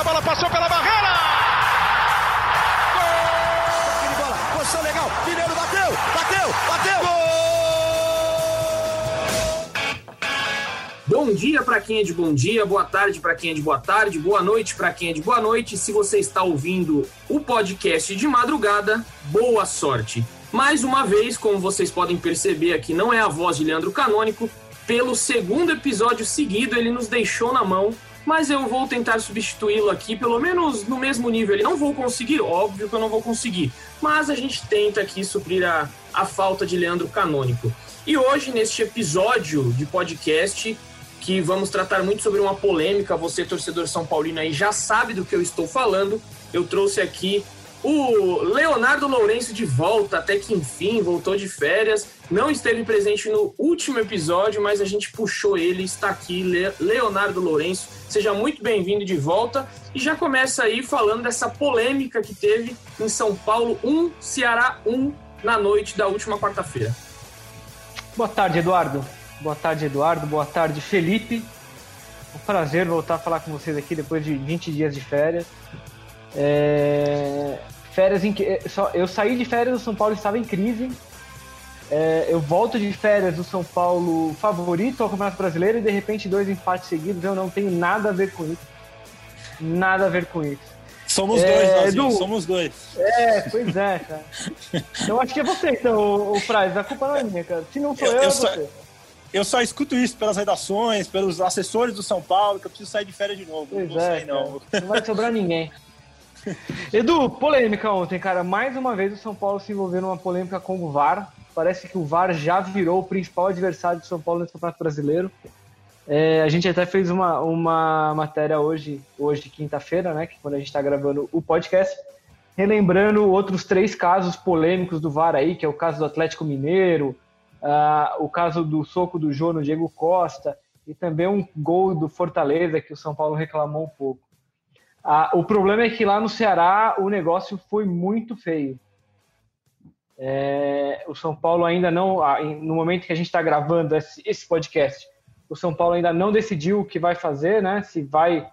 a bola passou pela barreira! Gol! bola, posição legal, Mineiro bateu, bateu, bateu! Gol! Bom dia para quem é de bom dia, boa tarde para quem é de boa tarde, boa noite para quem é de boa noite. Se você está ouvindo o podcast de madrugada, boa sorte. Mais uma vez, como vocês podem perceber aqui, não é a voz de Leandro Canônico. Pelo segundo episódio seguido, ele nos deixou na mão mas eu vou tentar substituí-lo aqui, pelo menos no mesmo nível. Ele não vou conseguir, óbvio que eu não vou conseguir, mas a gente tenta aqui suprir a, a falta de Leandro Canônico. E hoje, neste episódio de podcast, que vamos tratar muito sobre uma polêmica, você, torcedor São Paulino, aí já sabe do que eu estou falando. Eu trouxe aqui o Leonardo Lourenço de volta, até que enfim, voltou de férias. Não esteve presente no último episódio, mas a gente puxou ele, está aqui, Leonardo Lourenço. Seja muito bem-vindo de volta. E já começa aí falando dessa polêmica que teve em São Paulo 1, Ceará 1, na noite da última quarta-feira. Boa tarde, Eduardo. Boa tarde, Eduardo. Boa tarde, Felipe. Um prazer voltar a falar com vocês aqui depois de 20 dias de férias. É... Férias em que é, eu saí de férias, o São Paulo estava em crise. É, eu volto de férias do São Paulo favorito ao Campeonato Brasileiro e de repente dois empates seguidos. Eu não tenho nada a ver com isso. Nada a ver com isso. Somos é, dois, Edu, somos dois. É, pois é, cara. Eu acho que é você, então, o, o Praz. A culpa não é minha, cara. Se não sou eu, eu, eu é só, você. Eu só escuto isso pelas redações, pelos assessores do São Paulo, que eu preciso sair de férias de novo. Pois não é, não. Não vai sobrar ninguém. Edu, polêmica ontem, cara. Mais uma vez o São Paulo se envolveu numa polêmica com o VAR. Parece que o VAR já virou o principal adversário do São Paulo nesse Campeonato Brasileiro. É, a gente até fez uma, uma matéria hoje, hoje quinta-feira, né? Que quando a gente está gravando o podcast, relembrando outros três casos polêmicos do VAR aí, que é o caso do Atlético Mineiro, uh, o caso do soco do Jô no Diego Costa e também um gol do Fortaleza que o São Paulo reclamou um pouco. Ah, o problema é que lá no Ceará o negócio foi muito feio. É, o São Paulo ainda não, ah, no momento que a gente está gravando esse, podcast, o São Paulo ainda não decidiu o que vai fazer, né? Se vai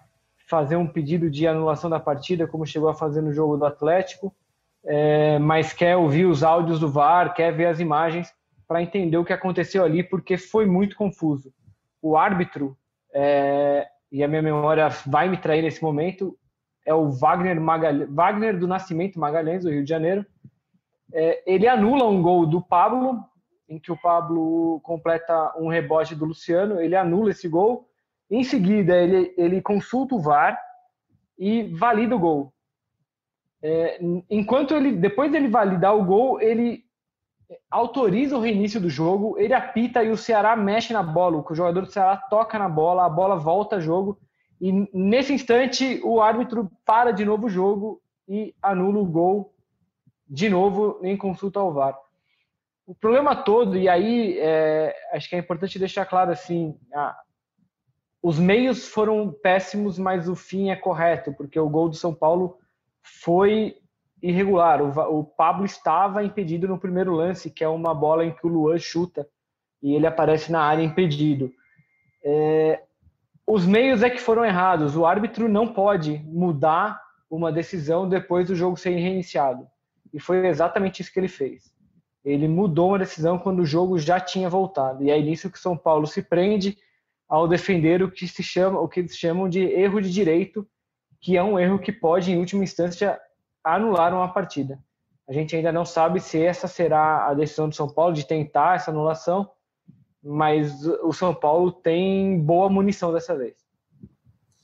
fazer um pedido de anulação da partida, como chegou a fazer no jogo do Atlético, é, mas quer ouvir os áudios do VAR, quer ver as imagens para entender o que aconteceu ali, porque foi muito confuso. O árbitro é, e a minha memória vai me trair nesse momento, é o Wagner, Wagner do Nascimento Magalhães, do Rio de Janeiro. É, ele anula um gol do Pablo, em que o Pablo completa um rebote do Luciano, ele anula esse gol. Em seguida, ele, ele consulta o VAR e valida o gol. É, enquanto ele, depois dele validar o gol, ele autoriza o reinício do jogo, ele apita e o Ceará mexe na bola. O jogador do Ceará toca na bola, a bola volta a jogo. E nesse instante, o árbitro para de novo o jogo e anula o gol de novo em consulta ao VAR. O problema todo, e aí é, acho que é importante deixar claro assim: os meios foram péssimos, mas o fim é correto, porque o gol do São Paulo foi irregular. O, o, Pablo estava impedido no primeiro lance, que é uma bola em que o Luan chuta e ele aparece na área impedido. É, os meios é que foram errados. O árbitro não pode mudar uma decisão depois do jogo ser reiniciado. E foi exatamente isso que ele fez. Ele mudou uma decisão quando o jogo já tinha voltado. E é nisso que São Paulo se prende ao defender o que se chama, o que eles chamam de erro de direito, que é um erro que pode, em última instância, anularam a partida. A gente ainda não sabe se essa será a decisão do São Paulo de tentar essa anulação, mas o São Paulo tem boa munição dessa vez.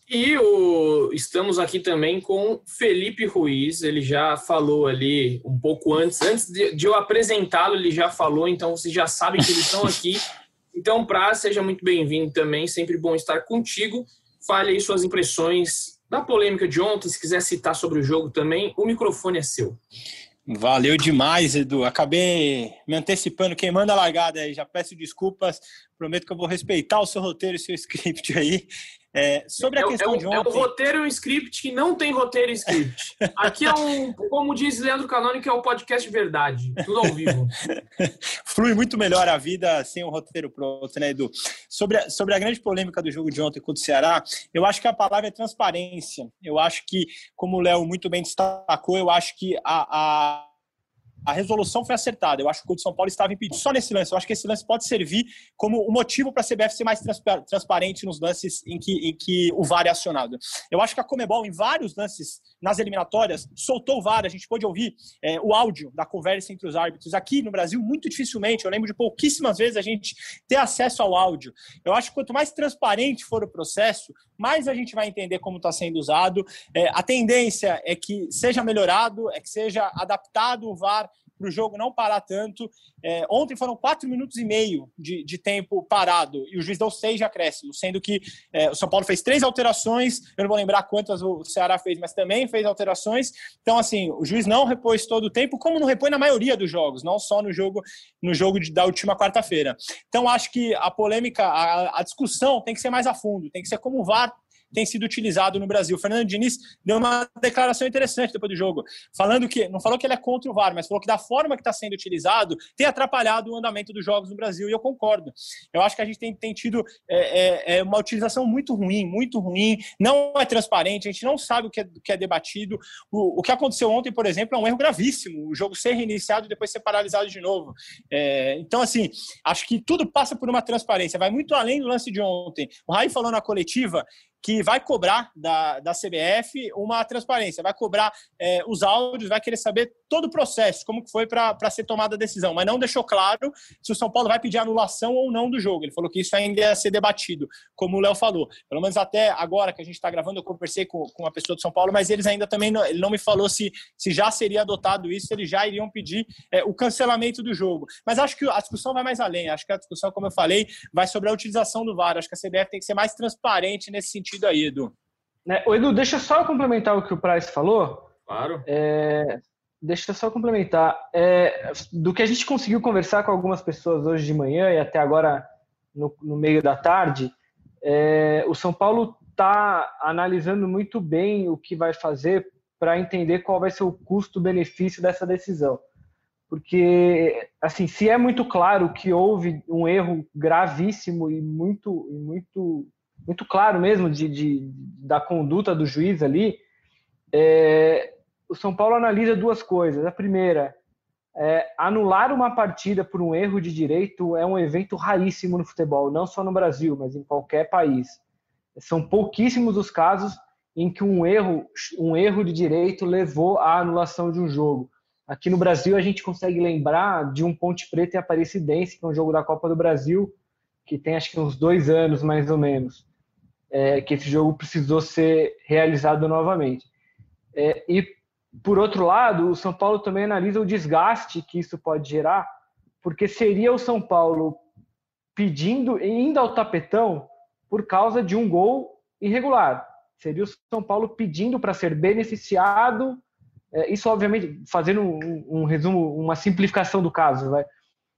E o, estamos aqui também com Felipe Ruiz, ele já falou ali um pouco antes, antes de, de eu apresentá-lo, ele já falou, então vocês já sabem que eles estão aqui. Então, Pra, seja muito bem-vindo também, sempre bom estar contigo. Fale aí suas impressões da polêmica de ontem, se quiser citar sobre o jogo também, o microfone é seu. Valeu demais, Edu. Acabei me antecipando, queimando a largada aí. Já peço desculpas, Prometo que eu vou respeitar o seu roteiro e seu script aí. É, sobre a é, questão é, de ontem... É um roteiro e um script que não tem roteiro e script. Aqui é um, como diz Leandro Canônico, é o um podcast verdade. Tudo ao vivo. Flui muito melhor a vida sem um roteiro pronto, né, Edu? Sobre a, sobre a grande polêmica do jogo de ontem contra o Ceará, eu acho que a palavra é transparência. Eu acho que, como o Léo muito bem destacou, eu acho que a, a a resolução foi acertada. Eu acho que o São Paulo estava impedido só nesse lance. Eu acho que esse lance pode servir como um motivo para a CBF ser mais transparente nos lances em que, em que o VAR é acionado. Eu acho que a Comebol, em vários lances nas eliminatórias, soltou o VAR. A gente pôde ouvir é, o áudio da conversa entre os árbitros. Aqui no Brasil, muito dificilmente, eu lembro de pouquíssimas vezes a gente ter acesso ao áudio. Eu acho que quanto mais transparente for o processo, mais a gente vai entender como está sendo usado. É, a tendência é que seja melhorado, é que seja adaptado o VAR para o jogo não parar tanto. É, ontem foram quatro minutos e meio de, de, tempo parado e o juiz deu seis de acréscimo, sendo que é, o São Paulo fez três alterações. Eu não vou lembrar quantas o Ceará fez, mas também fez alterações. Então, assim, o juiz não repôs todo o tempo, como não repõe na maioria dos jogos, não só no jogo no jogo de, da última quarta-feira. Então, acho que a polêmica, a, a discussão tem que ser mais a fundo, tem que ser como o VAR tem sido utilizado no Brasil. O Fernando Diniz deu uma declaração interessante depois do jogo, falando que, não falou que ele é contra o VAR, mas falou que da forma que está sendo utilizado tem atrapalhado o andamento dos jogos no Brasil, e eu concordo. Eu acho que a gente tem, tem tido é, é, é uma utilização muito ruim, muito ruim, não é transparente, a gente não sabe o que é, que é debatido. O, o que aconteceu ontem, por exemplo, é um erro gravíssimo, o jogo ser reiniciado e depois ser paralisado de novo. É, então, assim, acho que tudo passa por uma transparência, vai muito além do lance de ontem. O Rai falou na coletiva que vai cobrar da, da CBF uma transparência, vai cobrar é, os áudios, vai querer saber todo o processo, como que foi para ser tomada a decisão, mas não deixou claro se o São Paulo vai pedir anulação ou não do jogo. Ele falou que isso ainda ia ser debatido, como o Léo falou. Pelo menos até agora que a gente está gravando, eu conversei com, com a pessoa do São Paulo, mas eles ainda também não, ele não me falou se, se já seria adotado isso, se eles já iriam pedir é, o cancelamento do jogo. Mas acho que a discussão vai mais além. Acho que a discussão, como eu falei, vai sobre a utilização do VAR. Acho que a CBF tem que ser mais transparente nesse sentido sentido aí, Edu. É, o Edu, deixa só eu complementar o que o Price falou. Claro. É, deixa eu só complementar. É, do que a gente conseguiu conversar com algumas pessoas hoje de manhã e até agora no, no meio da tarde, é, o São Paulo está analisando muito bem o que vai fazer para entender qual vai ser o custo-benefício dessa decisão. Porque, assim, se é muito claro que houve um erro gravíssimo e muito, muito muito claro mesmo de, de da conduta do juiz ali, é, o São Paulo analisa duas coisas. A primeira, é, anular uma partida por um erro de direito é um evento raríssimo no futebol, não só no Brasil, mas em qualquer país. São pouquíssimos os casos em que um erro, um erro de direito levou à anulação de um jogo. Aqui no Brasil a gente consegue lembrar de um Ponte Preta e Aparecidense, que é um jogo da Copa do Brasil, que tem acho que uns dois anos mais ou menos é, que esse jogo precisou ser realizado novamente. É, e, por outro lado, o São Paulo também analisa o desgaste que isso pode gerar, porque seria o São Paulo pedindo, indo ao tapetão por causa de um gol irregular. Seria o São Paulo pedindo para ser beneficiado. É, isso, obviamente, fazendo um, um, resumo, uma simplificação do caso, vai.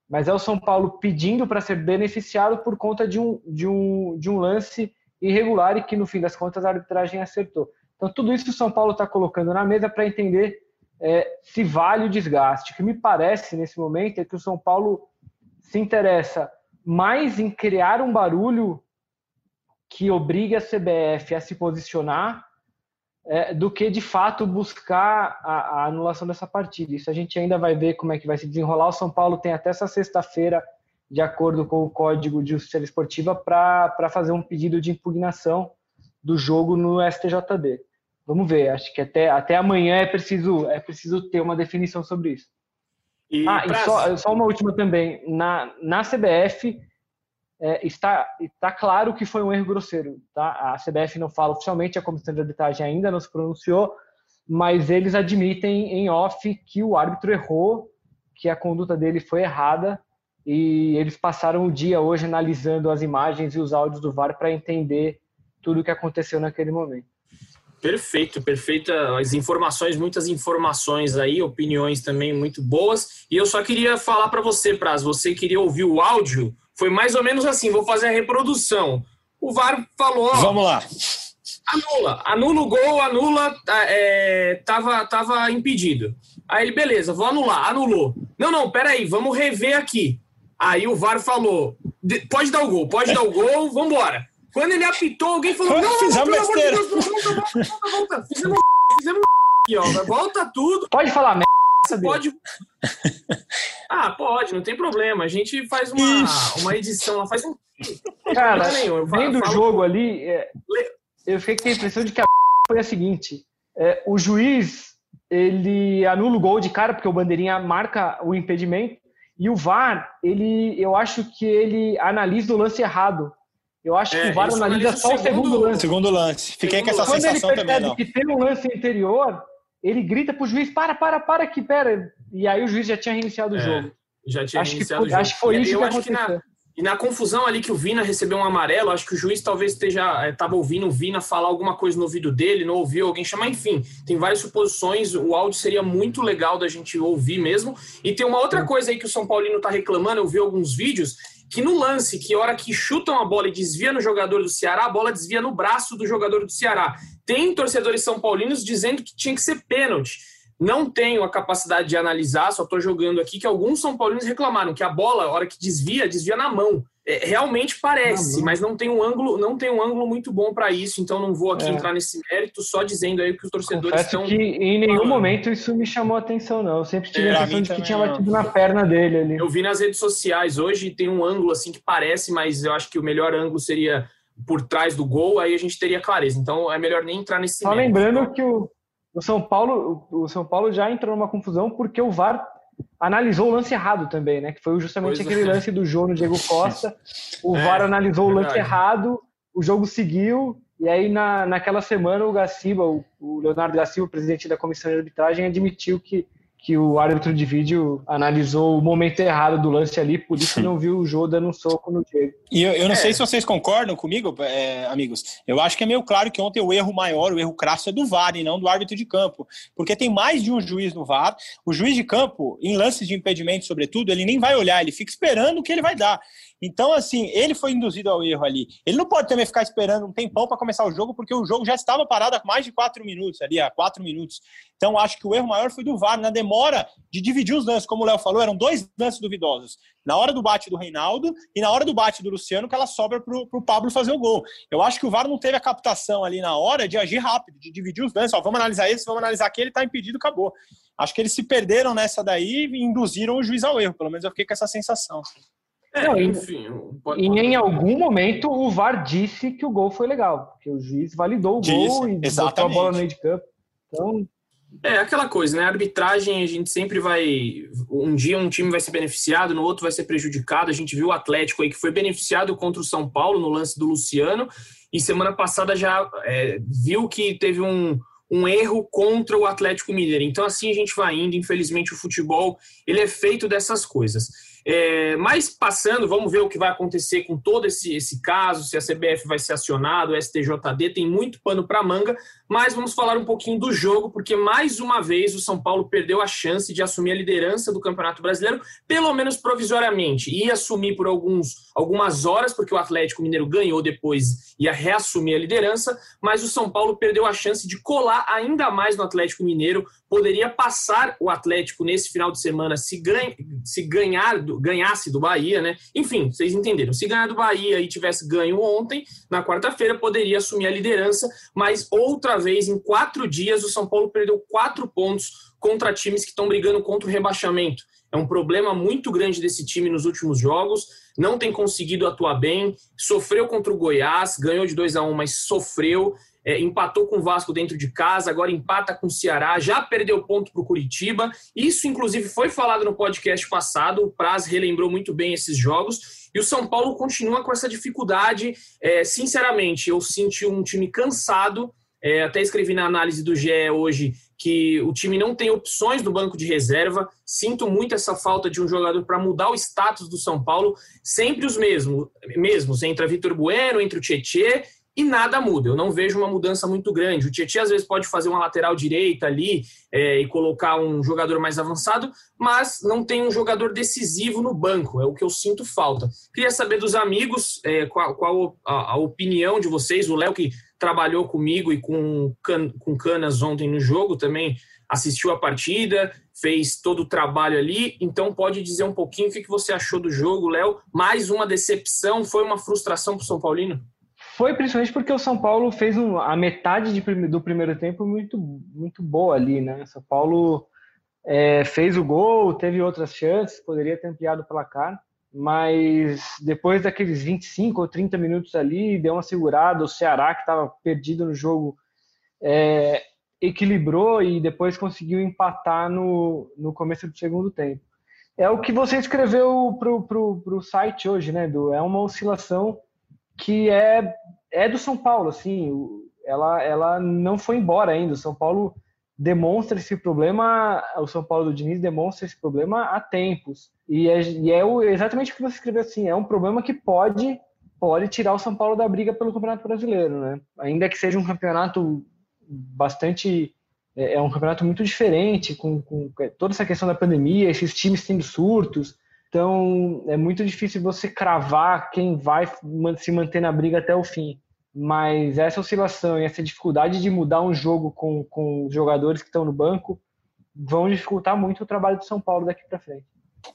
Mas é o São Paulo pedindo para ser beneficiado por conta de um, de um, de um lance irregular e que, no fim das contas, a arbitragem acertou. Então, tudo isso o São Paulo está colocando na mesa para entender é, se vale o desgaste. O que me parece nesse momento é que o São Paulo se interessa mais em criar um barulho que obrigue a CBF a se posicionar é, do que de fato buscar a, a, anulação dessa partida. Isso a gente ainda vai ver como é que vai se desenrolar. O São Paulo tem até essa sexta-feira de acordo com o Código de Justiça Esportiva, para fazer um pedido de impugnação do jogo no STJD. Vamos ver, acho que até, até amanhã é preciso, é preciso ter uma definição sobre isso. E ah, pra... e só, só, uma última também. Na, na CBF é, está, está claro que foi um erro grosseiro. Tá? A CBF não fala oficialmente, a comissão de arbitragem ainda não se pronunciou, mas eles admitem em off que o árbitro errou, que a conduta dele foi errada e eles passaram o dia hoje analisando as imagens e os áudios do VAR para entender tudo o que aconteceu naquele momento. Perfeito, perfeita. As informações, muitas informações aí, opiniões também muito boas. E eu só queria falar para você, Praz, você queria ouvir o áudio Foi mais ou menos assim, vou fazer a reprodução. O VAR falou. Ó, Vamos lá. Anula, anula o gol, anula, é, tava, tava impedido. Aí ele, beleza, vou anular, anulou. Não, não, peraí, vamos rever aqui. Aí o VAR falou: pode dar o gol, pode dar o gol, vambora. Quando ele apitou, alguém falou: não, não, Fizemos pelo amor de besteira. Deus, volta, volta, volta, volta. Fizemos, fizemos aqui, ó. Volta tudo. Pode falar merda. Pode. Ah, pode, não tem problema. A gente faz uma, uma edição, lá, faz um. Cara, Não nenhum, vendo o jogo ali, é, eu fiquei com a impressão de que a foi a seguinte: é, o juiz ele anula o gol de cara porque o bandeirinha marca o impedimento e o VAR ele, eu acho que ele analisa o lance errado. Eu acho É, que o VAR analisa analisa o só o segundo segundo- lance. Segundo lance. Fiquei com essa Quando Quando ele sensação também, percebe não. que tem um lance anterior, ele grita pro juiz: para, para, para aqui, pera. E aí o juiz já tinha reiniciado o É, jogo. Já tinha Acho que, iniciado foi, o jogo. acho que foi E isso eu que acho que na- aconteceu. E na confusão ali que o Vina recebeu um amarelo, acho que o juiz talvez esteja estava ouvindo o Vina falar alguma coisa no ouvido dele, não ouviu alguém chamar, enfim, tem várias suposições, o áudio seria muito legal da gente ouvir mesmo. E tem uma outra coisa aí que o São Paulino tá reclamando, eu vi alguns vídeos, que no lance, que hora que chutam a bola e desvia no jogador do Ceará, a bola desvia no braço do jogador do Ceará. Tem torcedores são paulinos dizendo que tinha que ser pênalti. Não tenho a capacidade de analisar, só estou jogando aqui que alguns São Paulinos reclamaram que a bola, a hora que desvia, desvia na mão. É, realmente parece, mas não tem um ângulo, não tem um ângulo muito bom para isso. Então não vou aqui É. entrar nesse mérito, só dizendo aí que os torcedores Confesso estão. que em nenhum falando. momento isso me chamou a atenção, não. Eu sempre tive É, a impressão de que tinha não. batido na perna dele ali. Eu vi nas redes sociais hoje tem um ângulo assim que parece, mas eu acho que o melhor ângulo seria por trás do gol, aí a gente teria clareza. Então é melhor nem entrar nesse Só mérito. lembrando que o, o São Paulo, o, São Paulo já entrou numa confusão porque o VAR analisou o lance errado também, né? Que foi justamente Pois é. aquele lance do Jô no Diego Costa. O É, VAR analisou o lance errado, o jogo seguiu, e aí na, naquela semana o Gaciba, o, o Leonardo Gaciba, presidente da comissão de arbitragem, admitiu que, que o árbitro de vídeo analisou o momento errado do lance ali, por isso não viu o Jô dando um soco no Diego. E eu, eu não É. sei se vocês concordam comigo, é, amigos. Eu acho que é meio claro que ontem o erro maior, o erro crasso é do VAR e não do árbitro de campo. Porque tem mais de um juiz no VAR. O juiz de campo, em lances de impedimento, sobretudo, ele nem vai olhar, ele fica esperando o que ele vai dar. Então, assim, ele foi induzido ao erro ali. Ele não pode também ficar esperando um tempão para começar o jogo, porque o jogo já estava parado há mais de quatro minutos, ali, há quatro minutos. Então, acho que o erro maior foi do VAR, na demora de dividir os lances. Como o Léo falou, eram dois lances duvidosos. Na hora do bate do Reinaldo e na hora do bate do Luciano, que ela sobra para o Pablo fazer o gol. Eu acho que o VAR não teve a captação ali na hora de agir rápido, de dividir os lances. Ó, vamos analisar esse, vamos analisar aquele, tá impedido, acabou. Acho que eles se perderam nessa daí e induziram o juiz ao erro. Pelo menos eu fiquei com essa sensação. É, Não, e- enfim, pode- E em algum momento o VAR disse que o gol foi legal, porque o juiz validou o Disse, gol e botou a exatamente. bola no meio de campo. Então, É aquela coisa, né? A arbitragem, a gente sempre vai. Um dia um time vai ser beneficiado, no outro vai ser prejudicado. A gente viu o Atlético aí que foi beneficiado contra o São Paulo no lance do Luciano, e semana passada já é, viu que teve um, um erro contra o Atlético Mineiro. Então, assim a gente vai indo. Infelizmente, o futebol ele é feito dessas coisas. É, mas passando, vamos ver o que vai acontecer com todo esse, esse caso, se a CBF vai ser acionada, o STJD tem muito pano para manga, mas vamos falar um pouquinho do jogo, porque mais uma vez o São Paulo perdeu a chance de assumir a liderança do Campeonato Brasileiro, pelo menos provisoriamente. Ia assumir por alguns, algumas horas, porque o Atlético Mineiro ganhou depois, ia reassumir a liderança, mas o São Paulo perdeu a chance de colar ainda mais no Atlético Mineiro, poderia passar o Atlético nesse final de semana se, ganha, se ganhar do, ganhasse do Bahia, né? Enfim, vocês entenderam. Se ganhar do Bahia e tivesse ganho ontem, na quarta-feira, poderia assumir a liderança, mas outra vez, em quatro dias, o São Paulo perdeu quatro pontos contra times que estão brigando contra o rebaixamento. É um problema muito grande desse time nos últimos jogos, não tem conseguido atuar bem, sofreu contra o Goiás, ganhou de 2 a 1 mas sofreu, é, empatou com o Vasco dentro de casa, agora empata com o Ceará, já perdeu ponto para o Curitiba. Isso, inclusive, foi falado no podcast passado. O Praz relembrou muito bem esses jogos. E o São Paulo continua com essa dificuldade. É, sinceramente, eu senti um time cansado. É, até escrevi na análise do GE hoje que o time não tem opções no banco de reserva. Sinto muito essa falta de um jogador para mudar o status do São Paulo. Sempre os mesmos, mesmos. Entra Vitor Bueno, entra o Tietê e nada muda. Eu não vejo uma mudança muito grande. O Tietchan às vezes pode fazer uma lateral direita ali é, e colocar um jogador mais avançado, mas não tem um jogador decisivo no banco. É o que eu sinto falta. Queria saber dos amigos é, qual, qual a, a, opinião de vocês. O Léo que trabalhou comigo e com, can, com Canas ontem no jogo também assistiu a partida, fez todo o trabalho ali. Então pode dizer um pouquinho o que você achou do jogo, Léo? Mais uma decepção? Foi uma frustração para o São Paulino? Foi principalmente porque o São Paulo fez um, a metade de, do primeiro tempo muito, muito boa ali, né? São Paulo é, fez o gol, teve outras chances, poderia ter ampliado o placar, mas depois daqueles 25 ou 30 minutos ali, deu uma segurada. O Ceará, que estava perdido no jogo, é, equilibrou e depois conseguiu empatar no, no começo do segundo tempo. É o que você escreveu para o site hoje, né, Edu? É uma oscilação que é, é do São Paulo, assim, ela, ela não foi embora ainda. O São Paulo demonstra esse problema, o São Paulo do Diniz demonstra esse problema há tempos. E é, e é o, exatamente o que você escreveu assim, é um problema que pode pode tirar o São Paulo da briga pelo Campeonato Brasileiro, né? Ainda que seja um campeonato bastante é, é um campeonato muito diferente, com, com toda essa questão da pandemia, esses times tendo surtos, então, é muito difícil você cravar quem vai se manter na briga até o fim. Mas essa oscilação e essa dificuldade de mudar um jogo com, com os jogadores que estão no banco vão dificultar muito o trabalho do São Paulo daqui para frente.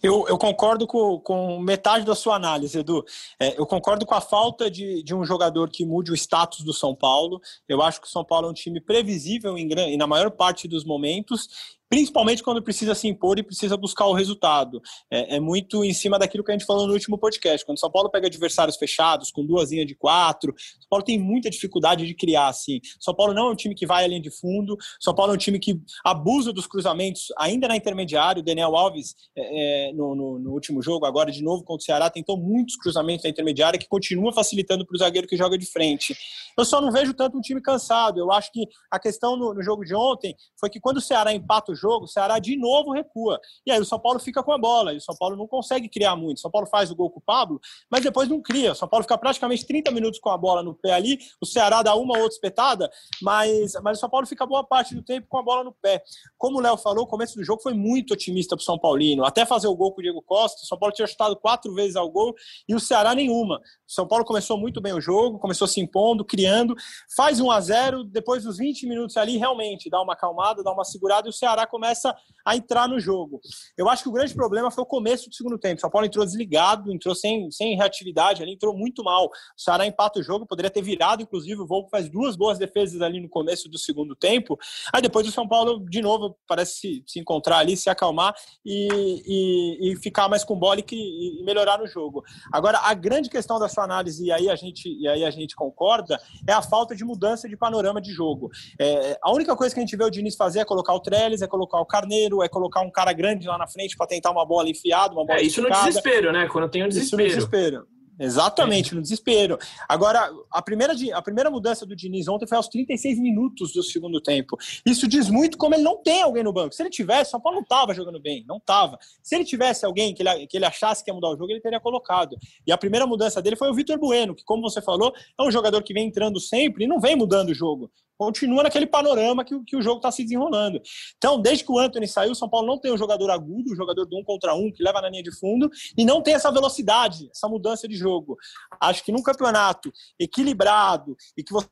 Eu, eu, concordo com, com, metade da sua análise, Edu. É, eu concordo com a falta de, de, um jogador que mude o status do São Paulo. Eu acho que o São Paulo é um time previsível em, na maior parte dos momentos principalmente quando precisa se impor e precisa buscar o resultado. É, é, muito em cima daquilo que a gente falou no último podcast. Quando o São Paulo pega adversários fechados, com duas linhas de quatro, São Paulo tem muita dificuldade de criar assim. São Paulo não é um time que vai além de fundo, São Paulo é um time que abusa dos cruzamentos, ainda na intermediária. O Daniel Alves, é, é, no, no, no, último jogo, agora de novo contra o Ceará, tentou muitos cruzamentos na intermediária que continua facilitando para o zagueiro que joga de frente. Eu só não vejo tanto um time cansado. Eu acho que a questão no, no jogo de ontem foi que quando o Ceará empata o jogo, o Ceará de novo recua. E aí o São Paulo fica com a bola, e o São Paulo não consegue criar muito. O São Paulo faz o gol com o Pablo, mas depois não cria. O São Paulo fica praticamente 30 minutos com a bola no pé ali, o Ceará dá uma ou outra espetada, mas, mas o São Paulo fica boa parte do tempo com a bola no pé. Como o Léo falou, o começo do jogo foi muito otimista para o São Paulino. Até fazer o gol com o Diego Costa, o São Paulo tinha chutado quatro vezes ao gol e o Ceará nenhuma. O São Paulo começou muito bem o jogo, começou se impondo, criando, faz 1 a 0 depois dos 20 minutos ali, realmente dá uma acalmada, dá uma segurada e o Ceará começa a entrar no jogo. Eu acho que o grande problema foi o começo do segundo tempo. O São Paulo entrou desligado, entrou sem, sem reatividade ali, entrou muito mal. O Ceará empata o jogo, poderia ter virado, inclusive o Volvo faz duas boas defesas ali no começo do segundo tempo. Aí depois o São Paulo, de novo, parece se, se encontrar ali, se acalmar e, e, e ficar mais com bola e, e, melhorar no jogo. Agora, a grande questão da sua análise, e aí a gente, e aí a gente concorda, é a falta de mudança de panorama de jogo. É, a única coisa que a gente vê o Diniz fazer é colocar o Trellis, é colocar o Carneiro, é colocar um cara grande lá na frente para tentar uma bola enfiada, uma bola É, isso esticada. no desespero, né? Quando tem um desespero. Isso no desespero. Exatamente, é. no desespero. Agora, a primeira, a primeira mudança do Diniz ontem foi aos 36 minutos do segundo tempo. Isso diz muito como ele não tem alguém no banco. Se ele tivesse, São Paulo não estava jogando bem, não estava. Se ele tivesse alguém que ele, que ele achasse que ia mudar o jogo, ele teria colocado. E a primeira mudança dele foi o Vitor Bueno, que, como você falou, é um jogador que vem entrando sempre e não vem mudando o jogo continua naquele panorama que, que o jogo está se desenrolando. Então, desde que o Anthony saiu, o São Paulo não tem um jogador agudo, um jogador do um contra um, que leva na linha de fundo, e não tem essa velocidade, essa mudança de jogo. Acho que num campeonato equilibrado e que você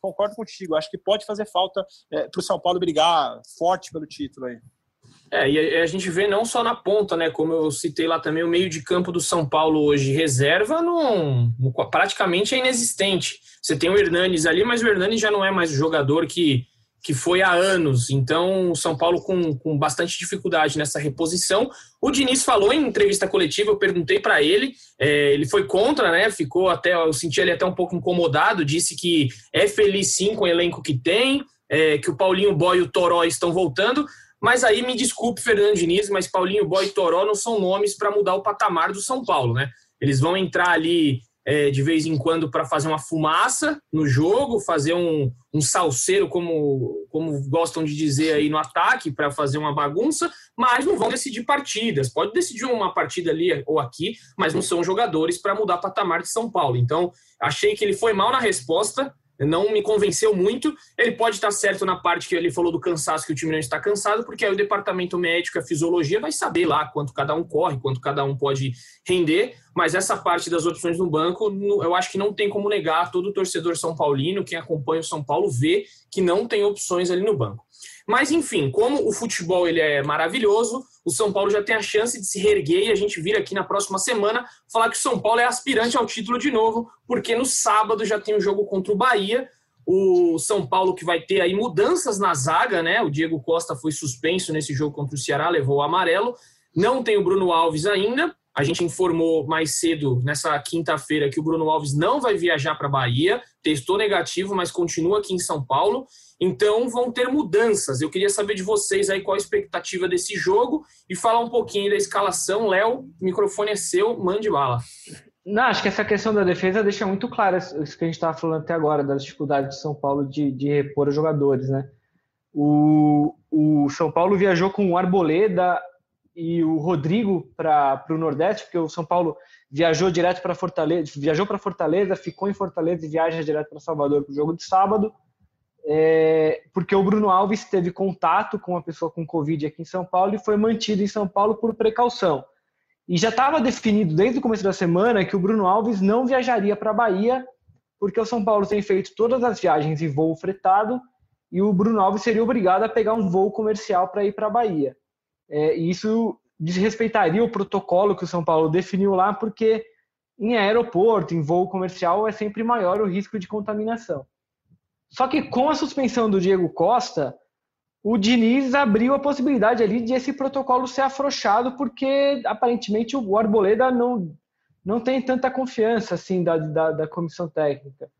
concordo contigo. Acho que pode fazer falta é, para o São Paulo brigar forte pelo título aí. É, e a, gente vê não só na ponta, né? Como eu citei lá também, o meio de campo do São Paulo hoje, reserva, praticamente é inexistente. Você tem o Hernanes ali, mas o Hernanes já não é mais o jogador que, que foi há anos. Então, o São Paulo com, com bastante dificuldade nessa reposição. O Diniz falou em entrevista coletiva, eu perguntei para ele, é, ele foi contra, né? Ficou até, eu senti ele até um pouco incomodado, disse que é feliz sim com o elenco que tem, é, que o Paulinho Boy e o Toró estão voltando, mas aí me desculpe, Fernando Diniz, mas Paulinho Boy e Toró não são nomes para mudar o patamar do São Paulo, né? Eles vão entrar ali é, de vez em quando para fazer uma fumaça no jogo, fazer um, um salseiro, como, como gostam de dizer aí no ataque, para fazer uma bagunça, mas não vão decidir partidas. Pode decidir uma partida ali ou aqui, mas não são jogadores para mudar patamar de São Paulo. Então, achei que ele foi mal na resposta, não me convenceu muito. Ele pode estar certo na parte que ele falou do cansaço, que o time não está cansado, porque aí o departamento médico, a fisiologia, vai saber lá quanto cada um corre, quanto cada um pode render. Mas essa parte das opções no banco, eu acho que não tem como negar. Todo torcedor São Paulino, quem acompanha o São Paulo, vê que não tem opções ali no banco. Mas enfim, como o futebol ele é maravilhoso, o São Paulo já tem a chance de se reerguer e a gente vir aqui na próxima semana falar que o São Paulo é aspirante ao título de novo, porque no sábado já tem o jogo contra o Bahia. O São Paulo que vai ter aí mudanças na zaga, né? O Diego Costa foi suspenso nesse jogo contra o Ceará, levou o amarelo. Não tem o Bruno Alves ainda. A gente informou mais cedo, nessa quinta-feira, que o Bruno Alves não vai viajar para Bahia, testou negativo, mas continua aqui em São Paulo. Então vão ter mudanças. Eu queria saber de vocês aí qual a expectativa desse jogo e falar um pouquinho da escalação. Léo, o microfone é seu, mande bala. Não, acho que essa questão da defesa deixa muito claro isso que a gente estava falando até agora, das dificuldades de São Paulo de, de repor os jogadores, né? O, o São Paulo viajou com o Arboleda e o Rodrigo para o Nordeste, porque o São Paulo viajou direto para Fortaleza, viajou para Fortaleza, ficou em Fortaleza e viaja direto para Salvador para o jogo de sábado é, porque o Bruno Alves teve contato com uma pessoa com Covid aqui em São Paulo e foi mantido em São Paulo por precaução. E já estava definido desde o começo da semana que o Bruno Alves não viajaria para a Bahia, porque o São Paulo tem feito todas as viagens em voo fretado e o Bruno Alves seria obrigado a pegar um voo comercial para ir para a Bahia. É, e isso desrespeitaria o protocolo que o São Paulo definiu lá, porque em aeroporto, em voo comercial, é sempre maior o risco de contaminação. Só que com a suspensão do Diego Costa, o Diniz abriu a possibilidade ali de esse protocolo ser afrouxado, porque aparentemente o Arboleda não, não tem tanta confiança assim da, da, da comissão técnica.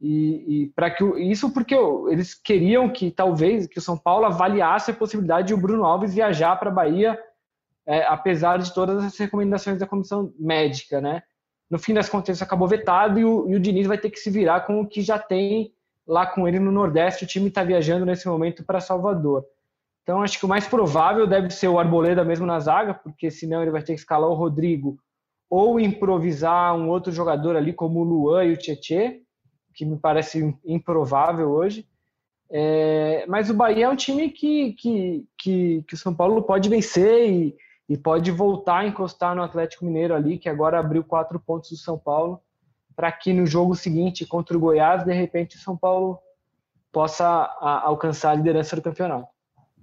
E, e para que isso porque eles queriam que talvez que o São Paulo avaliasse a possibilidade de o Bruno Alves viajar para a Bahia, é, apesar de todas as recomendações da comissão médica, né? No fim das contas, isso acabou vetado e o, e o Diniz vai ter que se virar com o que já tem lá com ele no Nordeste. O time está viajando nesse momento para Salvador. Então, acho que o mais provável deve ser o Arboleda mesmo na zaga, porque senão ele vai ter que escalar o Rodrigo ou improvisar um outro jogador ali, como o Luan e o Tietê, que me parece improvável hoje. É, mas o Bahia é um time que, que, que, que o São Paulo pode vencer e, e pode voltar a encostar no Atlético Mineiro ali, que agora abriu quatro pontos do São Paulo para que no jogo seguinte contra o Goiás, de repente, o São Paulo possa a, alcançar a liderança do campeonato.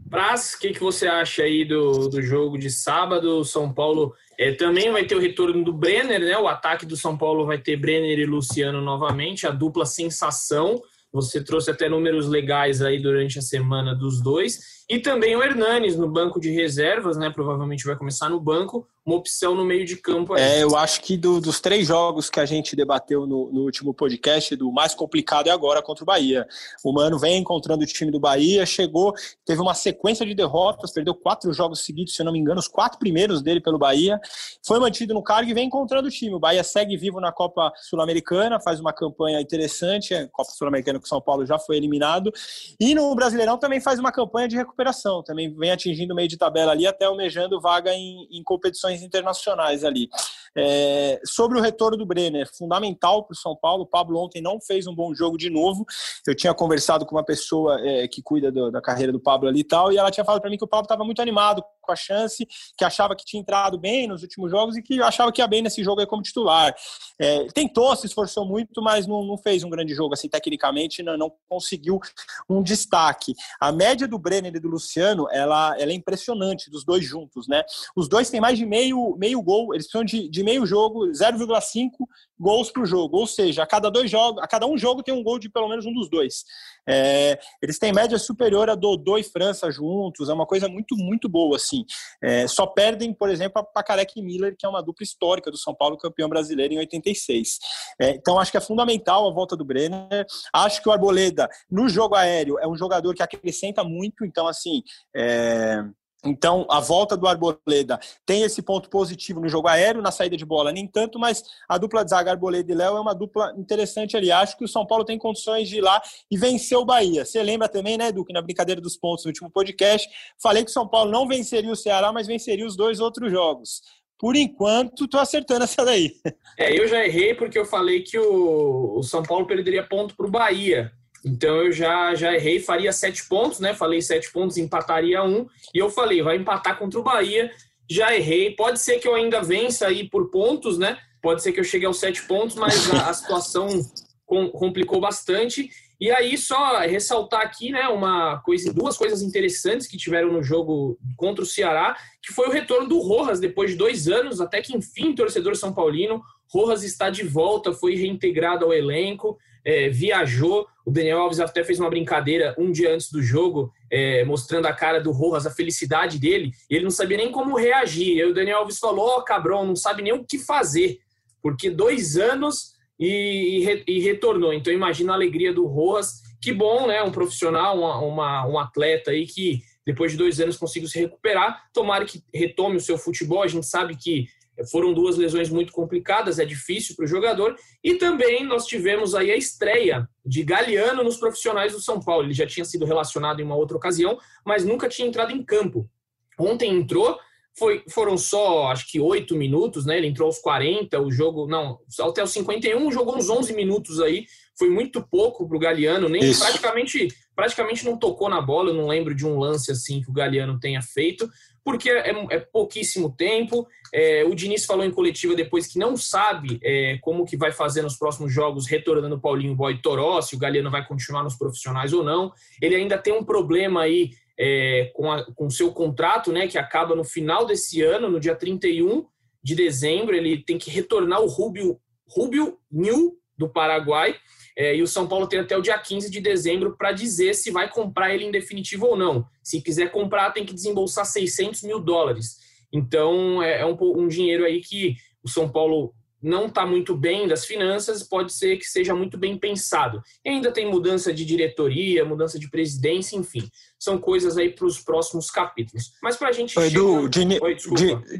Praz, o que, que você acha aí do, do jogo de sábado? O São Paulo é, também vai ter o retorno do Brenner, né? O ataque do São Paulo vai ter Brenner e Luciano novamente, a dupla sensação. Você trouxe até números legais aí durante a semana dos dois. E também o Hernanes no banco de reservas, né? Provavelmente vai começar no banco, uma opção no meio de campo. Aí. É, eu acho que do, dos três jogos que a gente debateu no, no, último podcast, do mais complicado é agora contra o Bahia. O Mano vem encontrando o time do Bahia, chegou, teve uma sequência de derrotas, perdeu quatro jogos seguidos, se eu não me engano, os quatro primeiros dele pelo Bahia. Foi mantido no cargo e vem encontrando o time. O Bahia segue vivo na Copa Sul-Americana, faz uma campanha interessante. A Copa Sul-Americana que o São Paulo já foi eliminado. E no Brasileirão também faz uma campanha de recuperação recuperação, também vem atingindo o meio de tabela ali, até almejando vaga em, em competições internacionais ali. É, sobre o retorno do Brenner, fundamental para o São Paulo. O Pablo ontem não fez um bom jogo de novo. Eu tinha conversado com uma pessoa é, que cuida do, da carreira do Pablo ali e tal, e ela tinha falado para mim que o Pablo estava muito animado com a chance, que achava que tinha entrado bem nos últimos jogos e que achava que ia bem nesse jogo aí como titular. É, tentou, se esforçou muito, mas não, não, fez um grande jogo, assim, tecnicamente, não, não, conseguiu um destaque. A média do Brenner e Luciano, ela, ela é impressionante, dos dois juntos, né? Os dois têm mais de meio, meio gol, eles precisam de, de meio jogo, 0,5 gols por jogo, ou seja, a cada dois jogos, a cada um jogo tem um gol de pelo menos um dos dois. É, eles têm média superior a Dodô e França juntos, é uma coisa muito, muito boa, assim. É, só perdem, por exemplo, a Pacareca e Miller, que é uma dupla histórica do São Paulo, campeão brasileiro em 86. É, então, acho que é fundamental a volta do Brenner. Acho que o Arboleda, no jogo aéreo, é um jogador que acrescenta muito, então, assim, é, Então, a volta do Arboleda tem esse ponto positivo no jogo aéreo, na saída de bola, nem tanto, mas a dupla de zaga Arboleda e Léo é uma dupla interessante ali. Acho que o São Paulo tem condições de ir lá e vencer o Bahia. Você lembra também, né, Duque, na brincadeira dos pontos no último podcast, falei que o São Paulo não venceria o Ceará, mas venceria os dois outros jogos. Por enquanto, tô acertando essa daí. É, eu já errei porque eu falei que o, o São Paulo perderia ponto para o Bahia. Então eu já, já errei, faria sete pontos, né? Falei sete pontos, empataria um. E eu falei, vai empatar contra o Bahia. Já errei. Pode ser que eu ainda vença aí por pontos, né? Pode ser que eu chegue aos sete pontos, mas a, a situação com, complicou bastante. E aí, só ressaltar aqui, né, uma coisa, duas coisas interessantes que tiveram no jogo contra o Ceará, que foi o retorno do Rojas depois de dois anos, até que enfim, torcedor São Paulino, Rojas está de volta, foi reintegrado ao elenco é, viajou. O Daniel Alves até fez uma brincadeira um dia antes do jogo, é, mostrando a cara do Rojas, a felicidade dele, e ele não sabia nem como reagir. E o Daniel Alves falou: Ó, oh, cabrão, não sabe nem o que fazer, porque dois anos e, e, e, retornou. Então, imagina a alegria do Rojas. Que bom, né? Um profissional, uma, uma, um atleta aí que depois de dois anos conseguiu se recuperar. Tomara que retome o seu futebol. A gente sabe que foram duas lesões muito complicadas, é difícil para o jogador. E também nós tivemos aí a estreia de Galeano nos profissionais do São Paulo. Ele já tinha sido relacionado em uma outra ocasião, mas nunca tinha entrado em campo. Ontem entrou, foi, foram só acho que oito minutos, né? Ele entrou aos 40, o jogo, não, até os 51, jogou uns 11 minutos aí. Foi muito pouco para o Galeano, nem Isso. praticamente praticamente não tocou na bola. Eu não lembro de um lance assim que o Galeano tenha feito porque é, é pouquíssimo tempo. É, o Diniz falou em coletiva depois que não sabe é, como que vai fazer nos próximos jogos, retornando o Paulinho Boy Toró, se o Galeno vai continuar nos profissionais ou não. Ele ainda tem um problema aí é, com o seu contrato, né, que acaba no final desse ano, no dia 31 de dezembro. Ele tem que retornar o Rubio, Rubio New do Paraguai. É, e o São Paulo tem até o dia 15 de dezembro para dizer se vai comprar ele em definitivo ou não. Se quiser comprar, tem que desembolsar 600 mil dólares. Então, é, é um, um dinheiro aí que o São Paulo não está muito bem das finanças, pode ser que seja muito bem pensado. E ainda tem mudança de diretoria, mudança de presidência, enfim. São coisas aí para os próximos capítulos. Mas para a gente. Edu, Dini, Oi,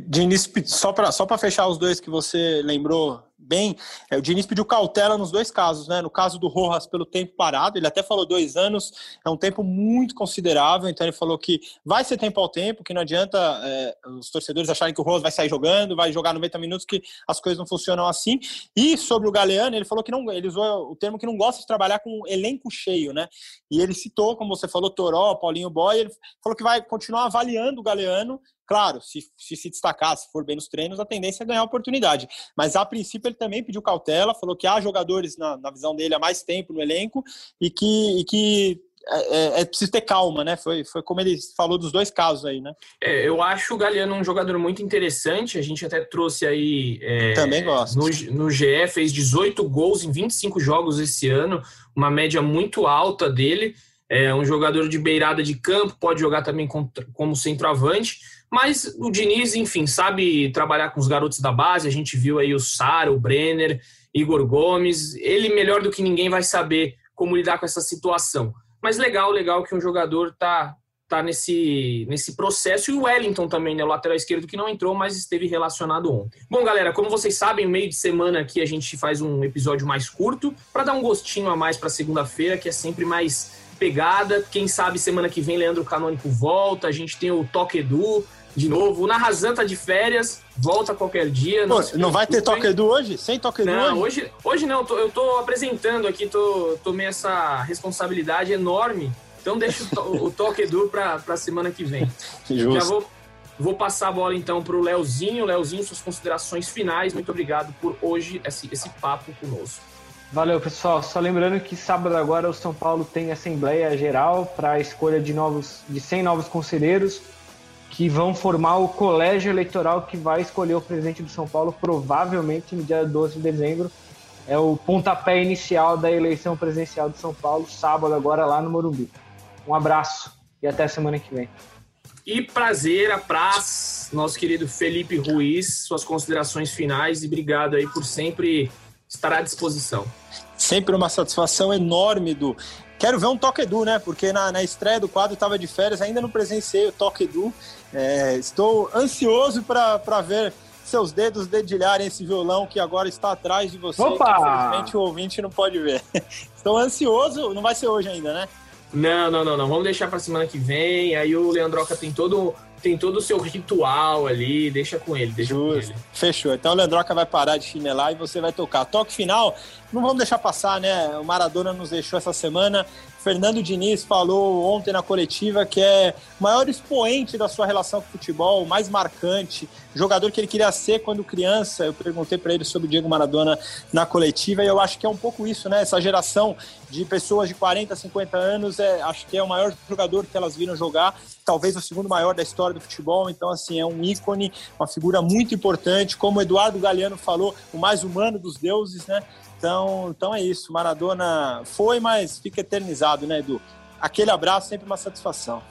Diniz, só para só fechar os dois que você lembrou bem, é, o Diniz pediu cautela nos dois casos, né? No caso do Rojas, pelo tempo parado, ele até falou dois anos, é um tempo muito considerável, então ele falou que vai ser tempo ao tempo, que não adianta é, os torcedores acharem que o Rojas vai sair jogando, vai jogar 90 minutos, que as coisas não funcionam assim. E sobre o Galeano, ele falou que não, ele usou o termo que não gosta de trabalhar com elenco cheio, né? E ele citou, como você falou, Toró, Paulinho Boy, ele falou que vai continuar avaliando o Galeano Claro, se, se, se destacar, se for bem nos treinos, a tendência é ganhar oportunidade. Mas a princípio ele também pediu cautela, falou que há jogadores, na, na visão dele, há mais tempo no elenco e que, e que é, é, é, preciso ter calma, né? Foi, foi como ele falou dos dois casos aí, né? É, eu acho o Galeano um jogador muito interessante. A gente até trouxe aí. É, Também gosto. No, no GE, fez 18 gols em 25 jogos esse ano, uma média muito alta dele. É um jogador de beirada de campo, pode jogar também como centroavante. Mas o Diniz, enfim, sabe trabalhar com os garotos da base. A gente viu aí o Sara, o Brenner, Igor Gomes. Ele, melhor do que ninguém, vai saber como lidar com essa situação. Mas legal, legal que um jogador tá, tá nesse, nesse processo. E o Wellington também, né? O lateral esquerdo que não entrou, mas esteve relacionado ontem. Bom, galera, como vocês sabem, meio de semana aqui a gente faz um episódio mais curto para dar um gostinho a mais para segunda-feira, que é sempre mais pegada. Quem sabe semana que vem Leandro Canônico volta, a gente tem o Toque Edu de novo. O Narrazan tá de férias, volta qualquer dia. Pô, não, vai ter Toque Edu hoje? Sem Toque Edu não, hoje? hoje? Hoje não, eu tô, eu tô apresentando aqui, tô, tomei essa responsabilidade enorme. Então deixa o, o Toque Edu pra, pra semana que vem. Justo. Já vou, vou passar a bola então pro Leozinho. Leozinho, suas considerações finais. Muito obrigado por hoje, esse, esse papo conosco. Valeu, pessoal. Só lembrando que sábado agora o São Paulo tem Assembleia Geral para a escolha de, novos, de 100 novos conselheiros que vão formar o colégio eleitoral que vai escolher o presidente do São Paulo, provavelmente no dia 12 de dezembro. É o pontapé inicial da eleição presidencial de São Paulo, sábado agora lá no Morumbi. Um abraço e até semana que vem. E prazer, a praz, nosso querido Felipe Ruiz, suas considerações finais e obrigado aí por sempre estar à disposição. Sempre uma satisfação enorme do quero ver um Toque Edu, né? Porque na, na estreia do quadro estava de férias, ainda não presenciei o Toque Edu. É, estou ansioso para ver seus dedos dedilharem esse violão que agora está atrás de você. Opa! infelizmente o ouvinte não pode ver. Estou ansioso, não vai ser hoje ainda, né? Não, não, não, não. Vamos deixar para semana que vem. Aí o Leandroca tem todo tem todo o seu ritual ali, deixa com ele, deixa com ele. Fechou. Então o Leandroca vai parar de chinelar e você vai tocar. Toque final, não vamos deixar passar, né? O Maradona nos deixou essa semana. Fernando Diniz falou ontem na coletiva que é o maior expoente da sua relação com o futebol, o mais marcante, jogador que ele queria ser quando criança. Eu perguntei para ele sobre o Diego Maradona na coletiva e eu acho que é um pouco isso, né? Essa geração de pessoas de 40, 50 anos, é, acho que é o maior jogador que elas viram jogar, talvez o segundo maior da história do futebol. Então, assim, é um ícone, uma figura muito importante. Como o Eduardo Galeano falou, o mais humano dos deuses, né? Então, então é isso. Maradona foi, mas fica eternizado, né, Edu? Aquele abraço, sempre uma satisfação.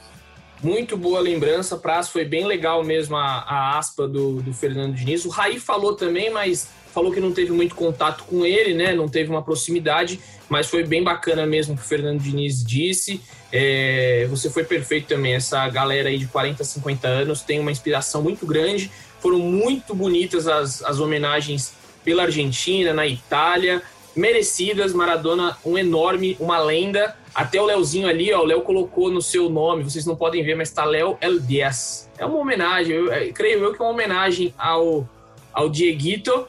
Muito boa lembrança, Praz. Foi bem legal mesmo a, a aspa do, do Fernando Diniz. O Raí falou também, mas falou que não teve muito contato com ele, né? Não teve uma proximidade, mas foi bem bacana mesmo que o Fernando Diniz disse. É, você foi perfeito também. Essa galera aí de 40, 50 anos tem uma inspiração muito grande. Foram muito bonitas as, as homenagens pela Argentina, na Itália, merecidas. Maradona, um enorme, uma lenda. Até o Leozinho ali, ó, o Léo colocou no seu nome, vocês não podem ver, mas tá Léo El Dias. É uma homenagem, eu, eu, creio eu que é uma homenagem ao, ao Dieguito.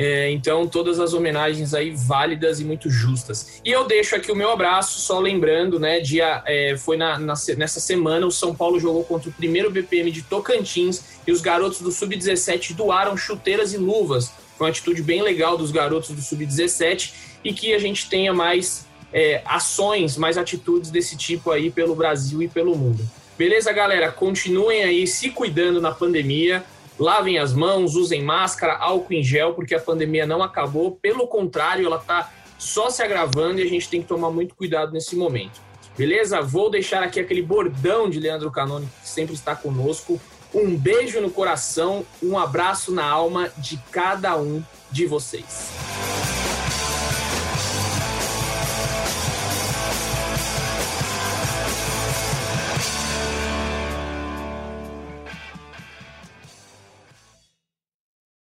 É, então, todas as homenagens aí válidas e muito justas. E eu deixo aqui o meu abraço, só lembrando, né? Dia, é, foi na, na, nessa semana o São Paulo jogou contra o primeiro BPM de Tocantins e os garotos do Sub-17 doaram chuteiras e luvas foi uma atitude bem legal dos garotos do Sub-17 e que a gente tenha mais é, ações, mais atitudes desse tipo aí pelo Brasil e pelo mundo. Beleza, galera? Continuem aí se cuidando na pandemia. Lavem as mãos, usem máscara, álcool em gel, porque a pandemia não acabou. Pelo contrário, ela está só se agravando e a gente tem que tomar muito cuidado nesse momento. Beleza? Vou deixar aqui aquele bordão de Leandro Canoni, que sempre está conosco. Um beijo no coração, um abraço na alma de cada um de vocês.